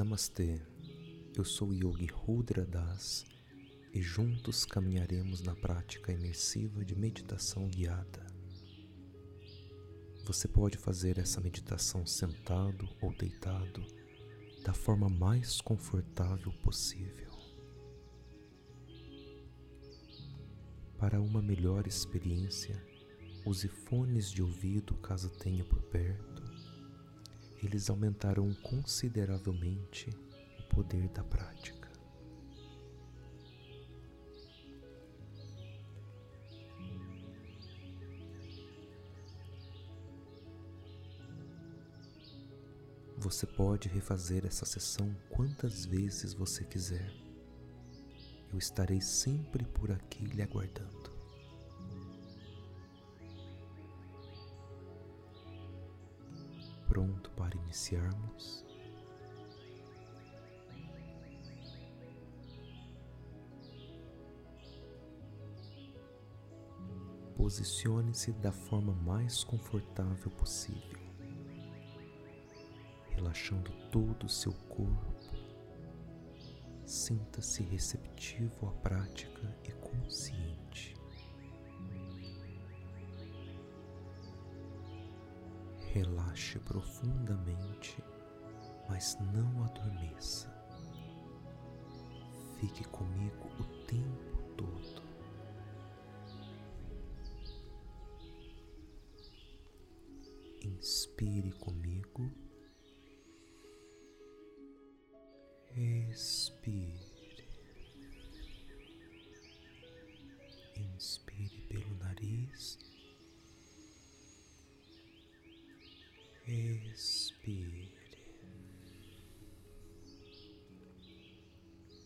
Namastê, eu sou Yogi Rudra Das e juntos caminharemos na prática imersiva de meditação guiada. Você pode fazer essa meditação sentado ou deitado da forma mais confortável possível. Para uma melhor experiência, use fones de ouvido caso tenha por perto. Eles aumentarão consideravelmente o poder da prática. Você pode refazer essa sessão quantas vezes você quiser. Eu estarei sempre por aqui lhe aguardando. Pronto para iniciarmos? Posicione-se da forma mais confortável possível relaxando todo o seu corpo. Sinta-se receptivo à prática e consciente. Relaxe profundamente, mas não adormeça. Fique comigo o tempo todo. Inspire comigo. Expire. Inspire pelo nariz. Expire.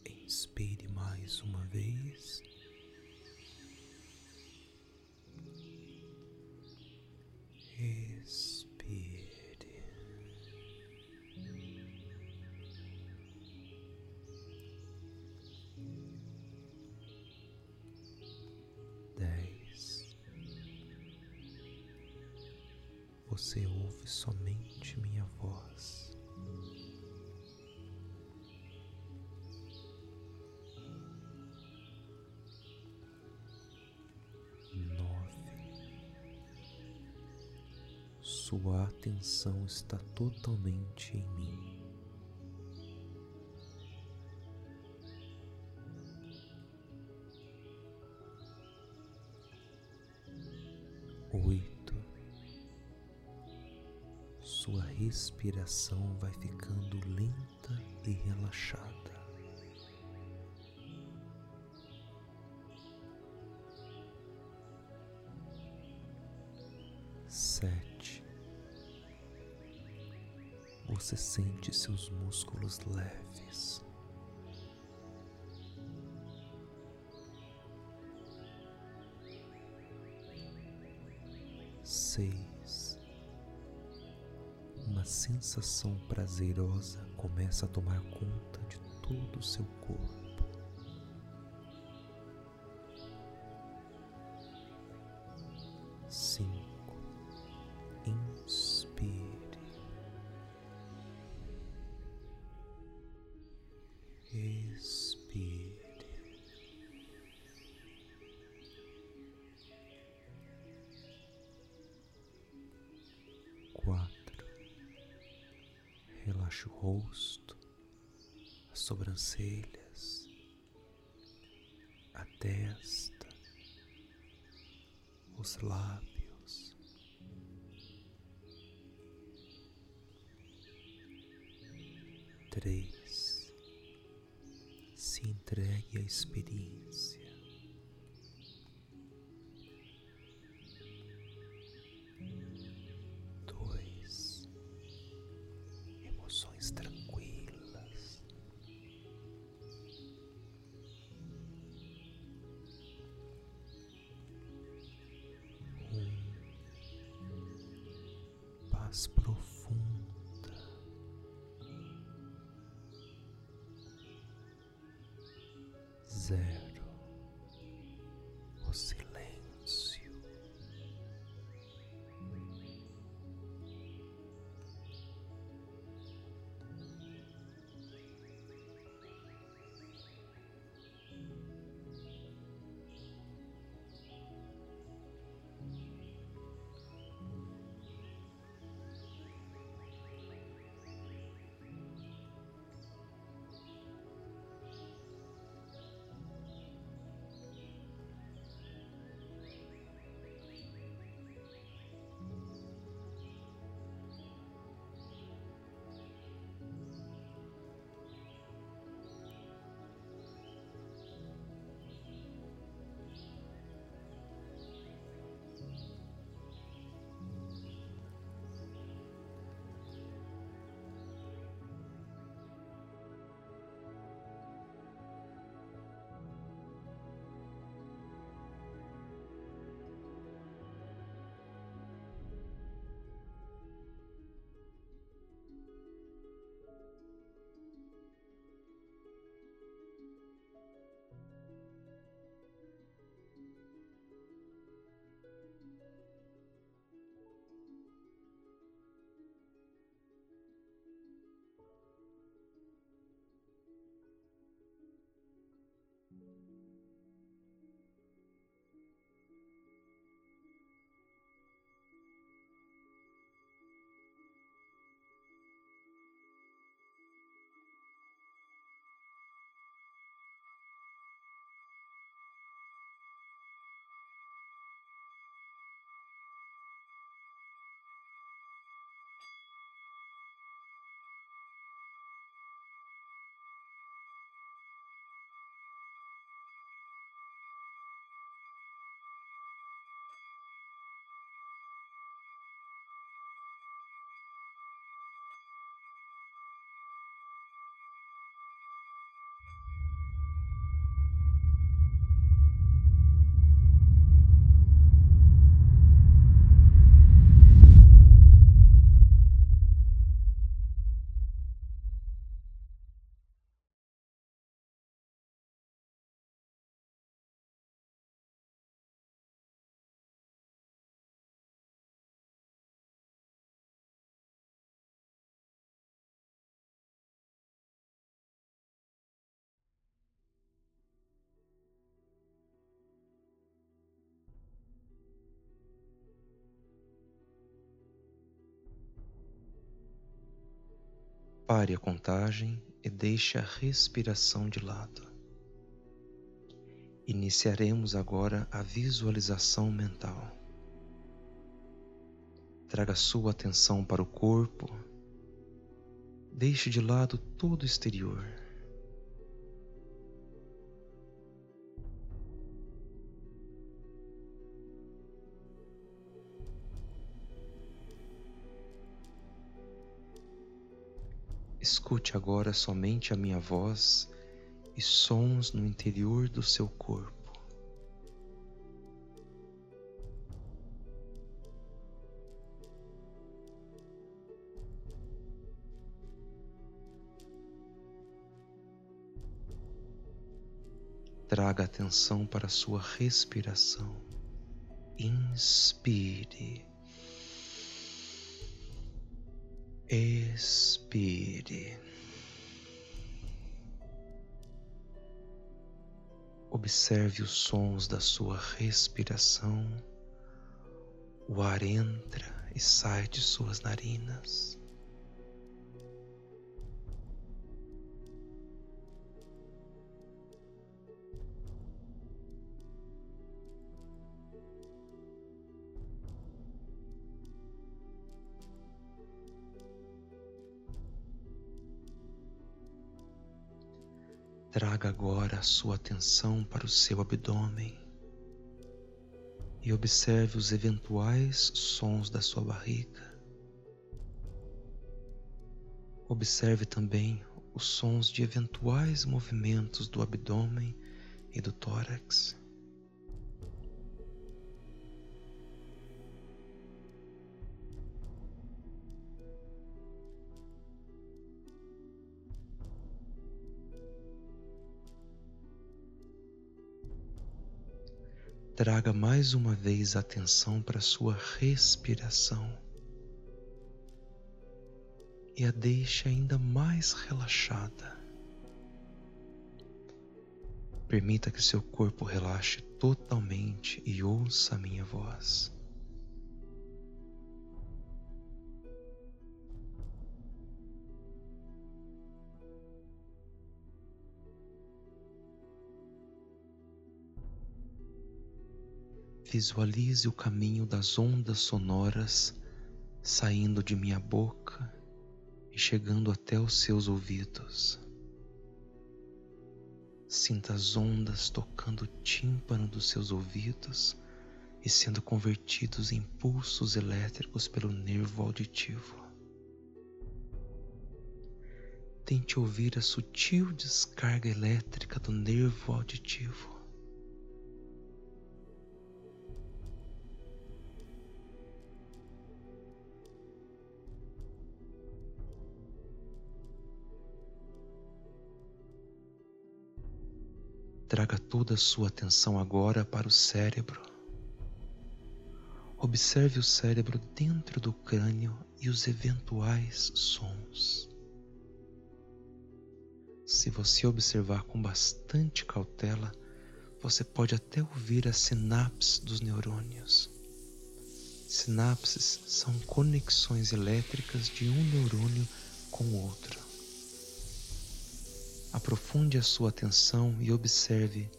Inspire mais uma vez. Somente minha voz. Nove. Sua atenção está totalmente em mim. Respiração vai ficando lenta e relaxada. Sete, você sente seus músculos leves. seis. Uma sensação prazerosa começa a tomar conta de todo o seu corpo. O rosto, as sobrancelhas, a testa, os lábios. Três. Se entregue à experiência. O Pare a contagem e deixe a respiração de lado. Iniciaremos agora a visualização mental. Traga sua atenção para o corpo. Deixe de lado todo o exterior. Escute agora somente a minha voz e sons no interior do seu corpo. Traga atenção para a sua respiração. Inspire. Expire. Observe os sons da sua respiração. O ar entra e sai de suas narinas. Traga agora a sua atenção para o seu abdômen e observe os eventuais sons da sua barriga. Observe também os sons de eventuais movimentos do abdômen e do tórax. Traga mais uma vez atenção para sua respiração e a deixe ainda mais relaxada. Permita que seu corpo relaxe totalmente e ouça a minha voz. Visualize o caminho das ondas sonoras saindo de minha boca e chegando até os seus ouvidos. Sinta as ondas tocando o tímpano dos seus ouvidos e sendo convertidos em pulsos elétricos pelo nervo auditivo. Tente ouvir a sutil descarga elétrica do nervo auditivo. Toda a sua atenção agora para o cérebro. Observe o cérebro dentro do crânio e os eventuais sons. Se você observar com bastante cautela, você pode até ouvir as sinapses dos neurônios. Sinapses são conexões elétricas de um neurônio com o outro. Aprofunde a sua atenção e observe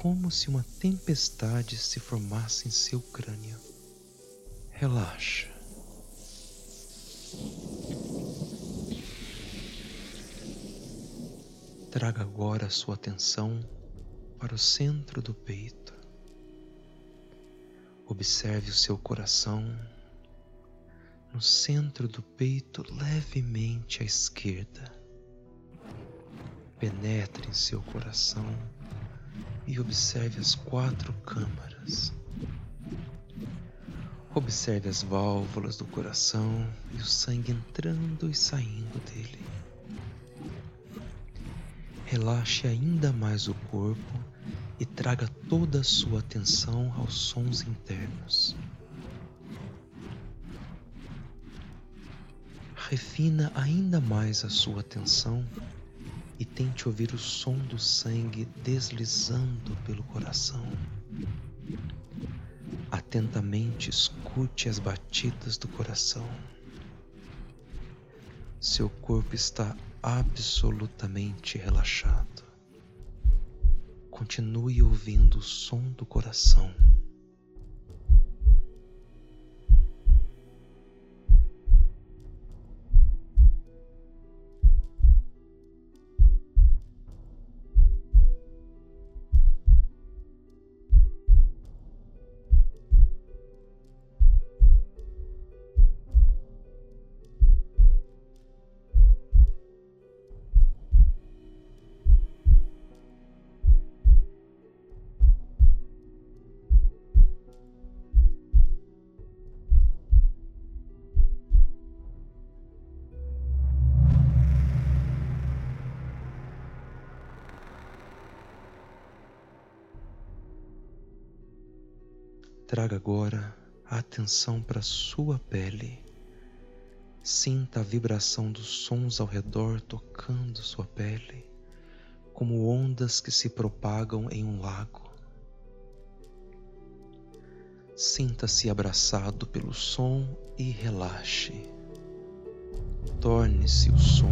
como se uma tempestade se formasse em seu crânio. Relaxa. Traga agora a sua atenção para o centro do peito. Observe o seu coração no centro do peito, levemente à esquerda penetre em seu coração e observe as quatro câmaras. Observe as válvulas do coração e o sangue entrando e saindo dele. Relaxe ainda mais o corpo e traga toda a sua atenção aos sons internos. Refina ainda mais a sua atenção e tente ouvir o som do sangue deslizando pelo coração. Atentamente escute as batidas do coração. Seu corpo está absolutamente relaxado. Continue ouvindo o som do coração. Traga agora a atenção para sua pele. Sinta a vibração dos sons ao redor tocando sua pele, como ondas que se propagam em um lago. Sinta-se abraçado pelo som e relaxe. Torne-se o som.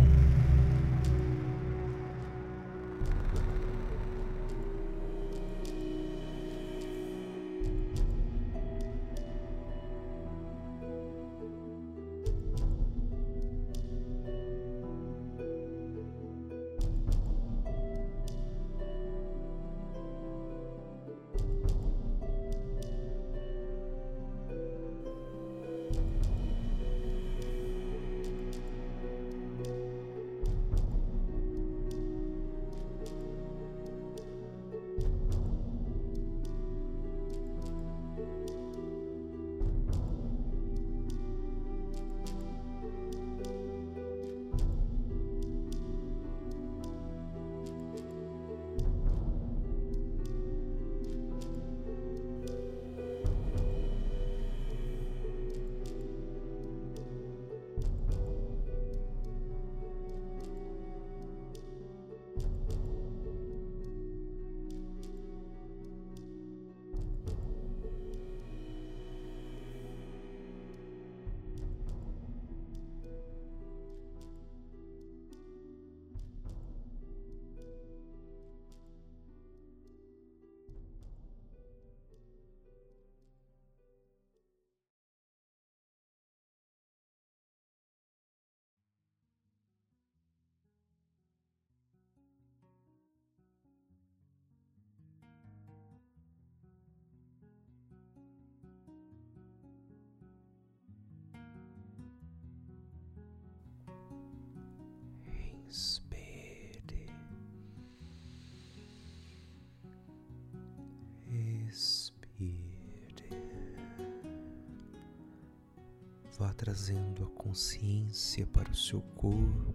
Vá trazendo a consciência para o seu corpo.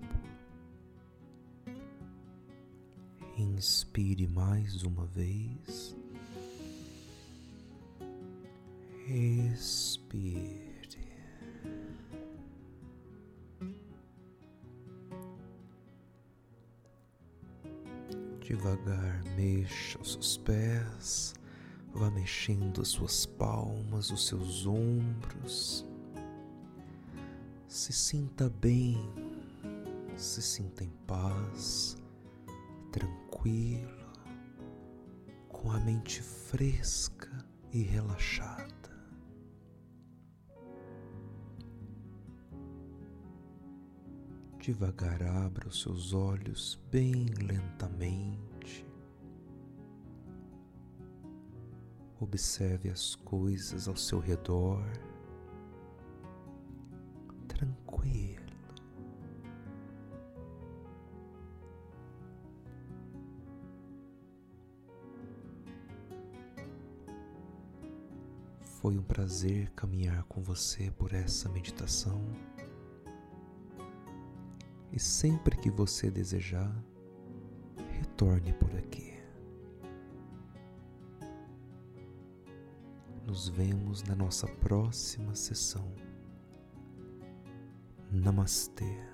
Inspire mais uma vez. Expire. Devagar mexa os seus pés, vá mexendo as suas palmas, os seus ombros. Se sinta bem, se sinta em paz, tranquilo, com a mente fresca e relaxada. Devagar abra os seus olhos bem lentamente. Observe as coisas ao seu redor. Tranquilo. Foi um prazer caminhar com você por essa meditação e sempre que você desejar, retorne por aqui. Nos vemos na nossa próxima sessão. Namastê.